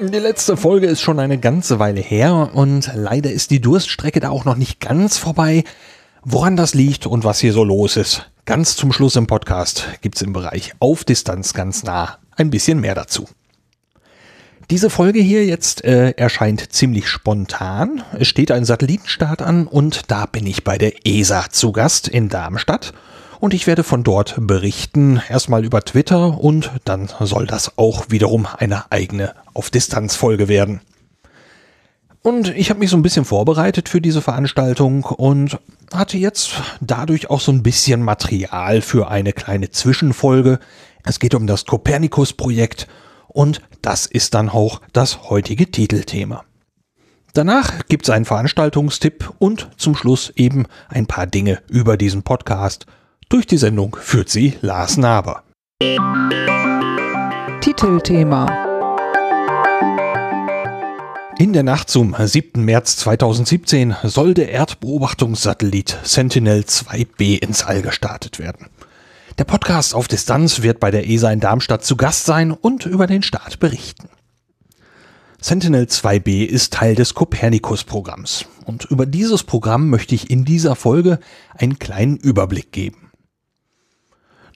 Die letzte Folge ist schon eine ganze Weile her und leider ist die Durststrecke da auch noch nicht ganz vorbei. Woran das liegt und was hier so los ist, ganz zum Schluss im Podcast gibt's im Bereich Auf Distanz ganz nah ein bisschen mehr dazu. Diese Folge hier jetzt äh, erscheint ziemlich spontan. Es steht ein Satellitenstart an und da bin ich bei der ESA zu Gast in Darmstadt und ich werde von dort berichten, erstmal über Twitter und dann soll das auch wiederum eine eigene Auf-Distanz-Folge werden. Und ich habe mich so ein bisschen vorbereitet für diese Veranstaltung und hatte jetzt dadurch auch so ein bisschen Material für eine kleine Zwischenfolge. Es geht um das Kopernikus-Projekt und das ist dann auch das heutige Titelthema. Danach gibt's einen Veranstaltungstipp und zum Schluss eben ein paar Dinge über diesen Podcast. Durch die Sendung führt sie Lars Naber. Titelthema in der Nacht zum 7. März 2017 soll der Erdbeobachtungssatellit Sentinel-2B ins All gestartet werden. Der Podcast auf Distanz wird bei der ESA in Darmstadt zu Gast sein und über den Start berichten. Sentinel-2B ist Teil des Copernicus-Programms und über dieses Programm möchte ich in dieser Folge einen kleinen Überblick geben.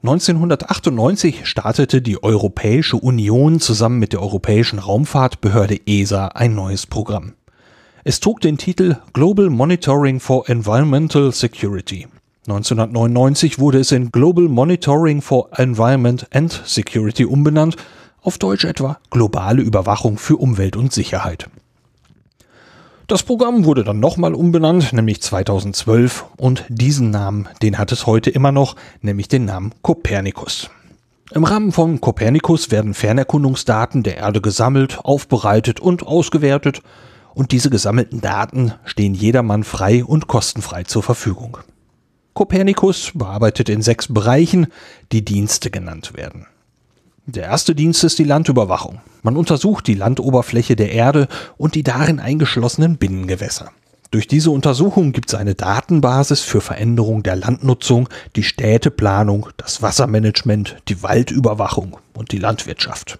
1998 startete die Europäische Union zusammen mit der Europäischen Raumfahrtbehörde ESA ein neues Programm. Es trug den Titel Global Monitoring for Environmental Security. 1999 wurde es in Global Monitoring for Environment and Security umbenannt, auf Deutsch etwa globale Überwachung für Umwelt und Sicherheit. Das Programm wurde dann nochmal umbenannt, nämlich 2012 und diesen Namen, den hat es heute immer noch, nämlich den Namen Copernicus. Im Rahmen von Copernicus werden Fernerkundungsdaten der Erde gesammelt, aufbereitet und ausgewertet und diese gesammelten Daten stehen jedermann frei und kostenfrei zur Verfügung. Copernicus bearbeitet in sechs Bereichen, die Dienste genannt werden. Der erste Dienst ist die Landüberwachung. Man untersucht die Landoberfläche der Erde und die darin eingeschlossenen Binnengewässer. Durch diese Untersuchung gibt es eine Datenbasis für Veränderung der Landnutzung, die Städteplanung, das Wassermanagement, die Waldüberwachung und die Landwirtschaft.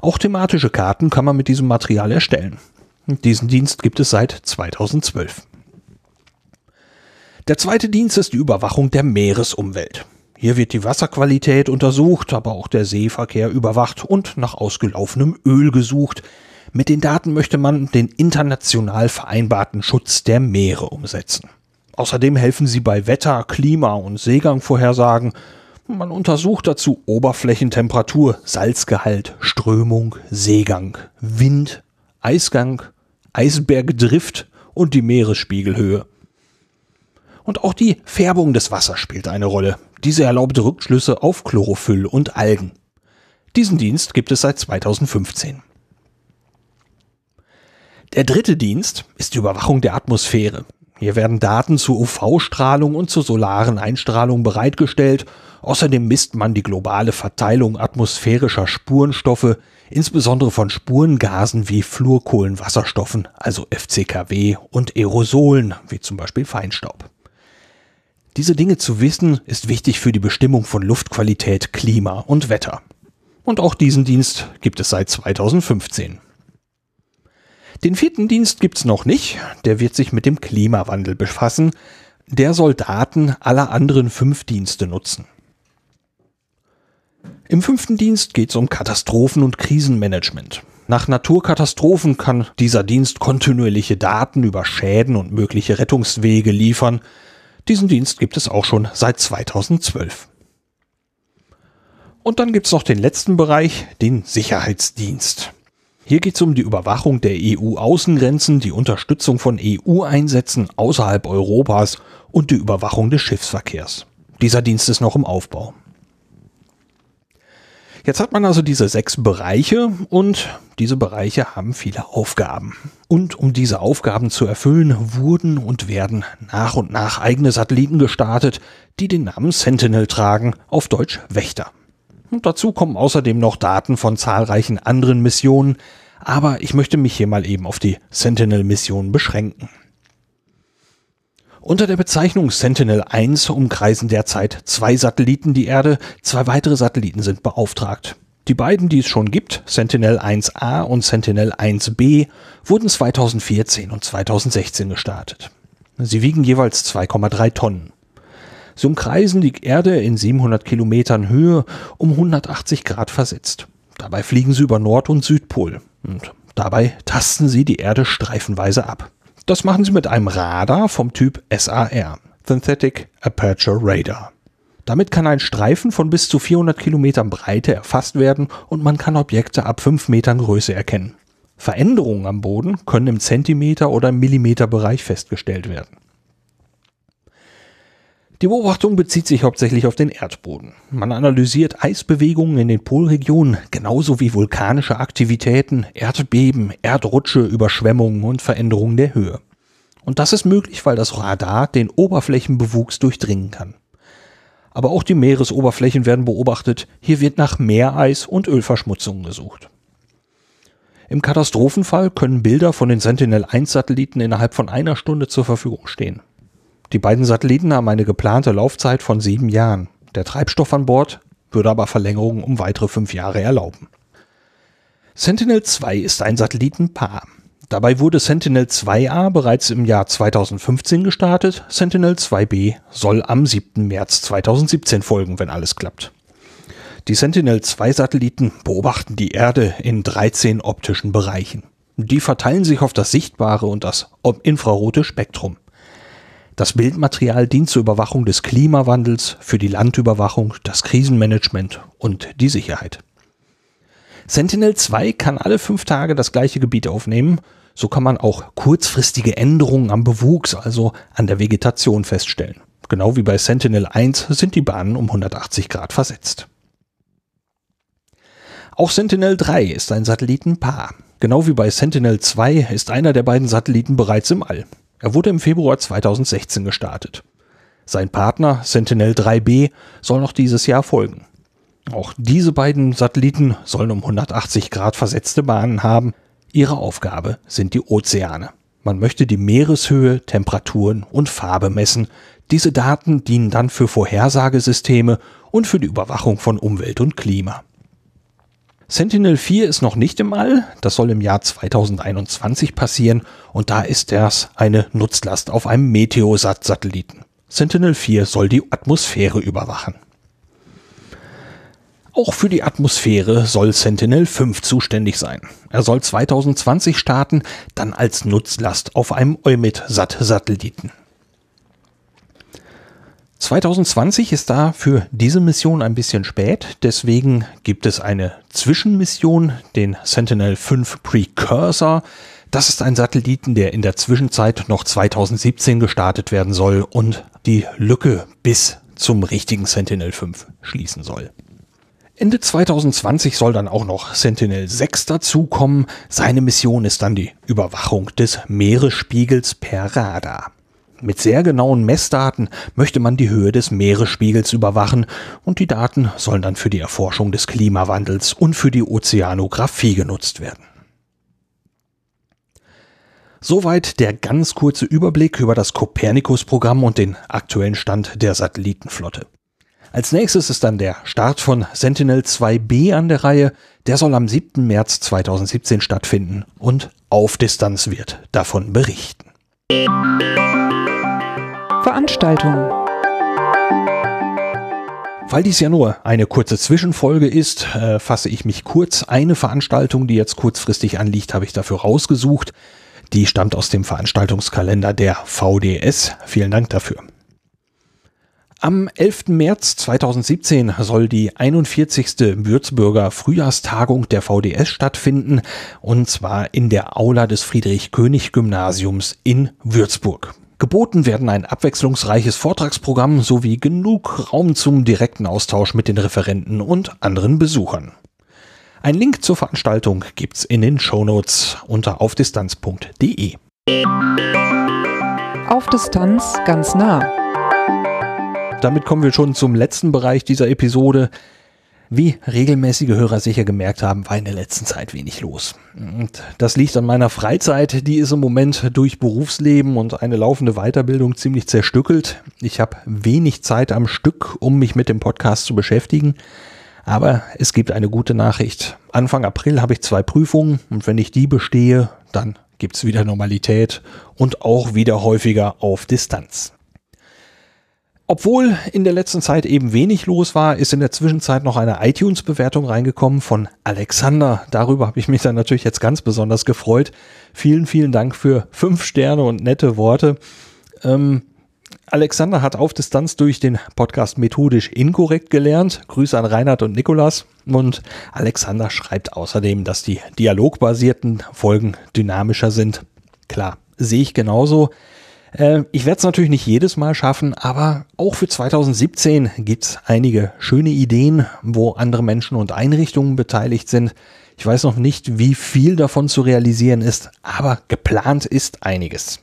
Auch thematische Karten kann man mit diesem Material erstellen. Diesen Dienst gibt es seit 2012. Der zweite Dienst ist die Überwachung der Meeresumwelt. Hier wird die Wasserqualität untersucht, aber auch der Seeverkehr überwacht und nach ausgelaufenem Öl gesucht. Mit den Daten möchte man den international vereinbarten Schutz der Meere umsetzen. Außerdem helfen sie bei Wetter, Klima und Seegangvorhersagen. Man untersucht dazu Oberflächentemperatur, Salzgehalt, Strömung, Seegang, Wind, Eisgang, Eisbergdrift und die Meeresspiegelhöhe. Und auch die Färbung des Wassers spielt eine Rolle. Diese erlaubt Rückschlüsse auf Chlorophyll und Algen. Diesen Dienst gibt es seit 2015. Der dritte Dienst ist die Überwachung der Atmosphäre. Hier werden Daten zur UV-Strahlung und zur solaren Einstrahlung bereitgestellt. Außerdem misst man die globale Verteilung atmosphärischer Spurenstoffe, insbesondere von Spurengasen wie Fluorkohlenwasserstoffen, also FCKW, und Aerosolen, wie zum Beispiel Feinstaub. Diese Dinge zu wissen, ist wichtig für die Bestimmung von Luftqualität, Klima und Wetter. Und auch diesen Dienst gibt es seit 2015. Den vierten Dienst gibt's noch nicht, der wird sich mit dem Klimawandel befassen. Der soll Daten aller anderen fünf Dienste nutzen. Im fünften Dienst geht es um Katastrophen- und Krisenmanagement. Nach Naturkatastrophen kann dieser Dienst kontinuierliche Daten über Schäden und mögliche Rettungswege liefern, diesen Dienst gibt es auch schon seit 2012. Und dann gibt es noch den letzten Bereich, den Sicherheitsdienst. Hier geht es um die Überwachung der EU-Außengrenzen, die Unterstützung von EU-Einsätzen außerhalb Europas und die Überwachung des Schiffsverkehrs. Dieser Dienst ist noch im Aufbau. Jetzt hat man also diese sechs Bereiche und diese Bereiche haben viele Aufgaben. Und um diese Aufgaben zu erfüllen, wurden und werden nach und nach eigene Satelliten gestartet, die den Namen Sentinel tragen, auf Deutsch Wächter. Und dazu kommen außerdem noch Daten von zahlreichen anderen Missionen, aber ich möchte mich hier mal eben auf die Sentinel-Mission beschränken. Unter der Bezeichnung Sentinel-1 umkreisen derzeit zwei Satelliten die Erde, zwei weitere Satelliten sind beauftragt. Die beiden, die es schon gibt, Sentinel-1A und Sentinel-1B, wurden 2014 und 2016 gestartet. Sie wiegen jeweils 2,3 Tonnen. Sie umkreisen die Erde in 700 Kilometern Höhe um 180 Grad versetzt. Dabei fliegen sie über Nord- und Südpol und dabei tasten sie die Erde streifenweise ab. Das machen sie mit einem Radar vom Typ SAR, Synthetic Aperture Radar. Damit kann ein Streifen von bis zu 400 Kilometern Breite erfasst werden und man kann Objekte ab 5 Metern Größe erkennen. Veränderungen am Boden können im Zentimeter- oder Millimeterbereich festgestellt werden. Die Beobachtung bezieht sich hauptsächlich auf den Erdboden. Man analysiert Eisbewegungen in den Polregionen, genauso wie vulkanische Aktivitäten, Erdbeben, Erdrutsche, Überschwemmungen und Veränderungen der Höhe. Und das ist möglich, weil das Radar den Oberflächenbewuchs durchdringen kann. Aber auch die Meeresoberflächen werden beobachtet. Hier wird nach Meereis und Ölverschmutzungen gesucht. Im Katastrophenfall können Bilder von den Sentinel-1-Satelliten innerhalb von einer Stunde zur Verfügung stehen. Die beiden Satelliten haben eine geplante Laufzeit von sieben Jahren. Der Treibstoff an Bord würde aber Verlängerungen um weitere fünf Jahre erlauben. Sentinel-2 ist ein Satellitenpaar. Dabei wurde Sentinel-2A bereits im Jahr 2015 gestartet. Sentinel-2B soll am 7. März 2017 folgen, wenn alles klappt. Die Sentinel-2-Satelliten beobachten die Erde in 13 optischen Bereichen. Die verteilen sich auf das sichtbare und das infrarote Spektrum. Das Bildmaterial dient zur Überwachung des Klimawandels, für die Landüberwachung, das Krisenmanagement und die Sicherheit. Sentinel-2 kann alle fünf Tage das gleiche Gebiet aufnehmen. So kann man auch kurzfristige Änderungen am Bewuchs, also an der Vegetation feststellen. Genau wie bei Sentinel-1 sind die Bahnen um 180 Grad versetzt. Auch Sentinel-3 ist ein Satellitenpaar. Genau wie bei Sentinel-2 ist einer der beiden Satelliten bereits im All. Er wurde im Februar 2016 gestartet. Sein Partner Sentinel-3B soll noch dieses Jahr folgen. Auch diese beiden Satelliten sollen um 180 Grad versetzte Bahnen haben. Ihre Aufgabe sind die Ozeane. Man möchte die Meereshöhe, Temperaturen und Farbe messen. Diese Daten dienen dann für Vorhersagesysteme und für die Überwachung von Umwelt und Klima. Sentinel-4 ist noch nicht im All, das soll im Jahr 2021 passieren und da ist das eine Nutzlast auf einem Meteosat-Satelliten. Sentinel-4 soll die Atmosphäre überwachen. Auch für die Atmosphäre soll Sentinel-5 zuständig sein. Er soll 2020 starten, dann als Nutzlast auf einem EUMET-Sat-Satelliten. 2020 ist da für diese Mission ein bisschen spät, deswegen gibt es eine Zwischenmission, den Sentinel-5 Precursor. Das ist ein Satelliten, der in der Zwischenzeit noch 2017 gestartet werden soll und die Lücke bis zum richtigen Sentinel-5 schließen soll. Ende 2020 soll dann auch noch Sentinel-6 dazukommen. Seine Mission ist dann die Überwachung des Meeresspiegels per Radar. Mit sehr genauen Messdaten möchte man die Höhe des Meeresspiegels überwachen und die Daten sollen dann für die Erforschung des Klimawandels und für die Ozeanographie genutzt werden. Soweit der ganz kurze Überblick über das Copernicus-Programm und den aktuellen Stand der Satellitenflotte. Als nächstes ist dann der Start von Sentinel-2B an der Reihe. Der soll am 7. März 2017 stattfinden und auf Distanz wird davon berichten. Veranstaltungen. Weil dies ja nur eine kurze Zwischenfolge ist, äh, fasse ich mich kurz. Eine Veranstaltung, die jetzt kurzfristig anliegt, habe ich dafür rausgesucht. Die stammt aus dem Veranstaltungskalender der VDS. Vielen Dank dafür. Am 11. März 2017 soll die 41. Würzburger Frühjahrstagung der VDS stattfinden, und zwar in der Aula des Friedrich-König-Gymnasiums in Würzburg. Geboten werden ein abwechslungsreiches Vortragsprogramm sowie genug Raum zum direkten Austausch mit den Referenten und anderen Besuchern. Ein Link zur Veranstaltung gibt's in den Shownotes unter aufdistanz.de. Auf Distanz ganz nah. Damit kommen wir schon zum letzten Bereich dieser Episode. Wie regelmäßige Hörer sicher gemerkt haben, war in der letzten Zeit wenig los. Und das liegt an meiner Freizeit, die ist im Moment durch Berufsleben und eine laufende Weiterbildung ziemlich zerstückelt. Ich habe wenig Zeit am Stück, um mich mit dem Podcast zu beschäftigen. Aber es gibt eine gute Nachricht. Anfang April habe ich zwei Prüfungen und wenn ich die bestehe, dann gibt es wieder Normalität und auch wieder häufiger auf Distanz. Obwohl in der letzten Zeit eben wenig los war, ist in der Zwischenzeit noch eine iTunes-Bewertung reingekommen von Alexander. Darüber habe ich mich dann natürlich jetzt ganz besonders gefreut. Vielen, vielen Dank für fünf Sterne und nette Worte. Ähm, Alexander hat auf Distanz durch den Podcast methodisch inkorrekt gelernt. Grüße an Reinhard und Nikolas. Und Alexander schreibt außerdem, dass die dialogbasierten Folgen dynamischer sind. Klar, sehe ich genauso. Äh, ich werde es natürlich nicht jedes Mal schaffen, aber auch für 2017 gibt es einige schöne Ideen, wo andere Menschen und Einrichtungen beteiligt sind. Ich weiß noch nicht, wie viel davon zu realisieren ist, aber geplant ist einiges.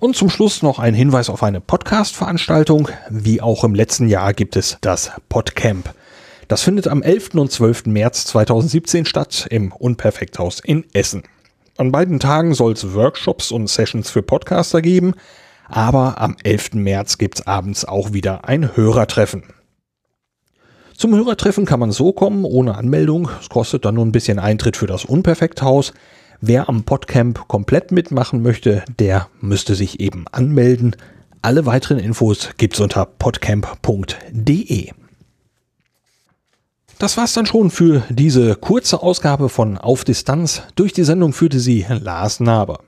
Und zum Schluss noch ein Hinweis auf eine Podcast-Veranstaltung. Wie auch im letzten Jahr gibt es das Podcamp. Das findet am 11. und 12. März 2017 statt im Unperfekthaus in Essen. An beiden Tagen soll es Workshops und Sessions für Podcaster geben, aber am 11. März gibt es abends auch wieder ein Hörertreffen. Zum Hörertreffen kann man so kommen, ohne Anmeldung. Es kostet dann nur ein bisschen Eintritt für das Unperfekthaus. Wer am Podcamp komplett mitmachen möchte, der müsste sich eben anmelden. Alle weiteren Infos gibt's unter podcamp.de. Das war's dann schon für diese kurze Ausgabe von Auf Distanz. Durch die Sendung führte sie Lars Naber.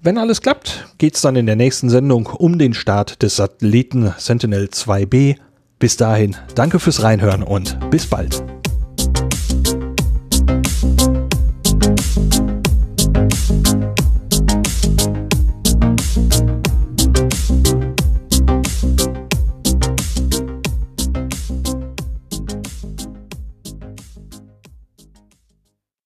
Wenn alles klappt, geht's dann in der nächsten Sendung um den Start des Satelliten Sentinel 2B. Bis dahin, danke fürs Reinhören und bis bald.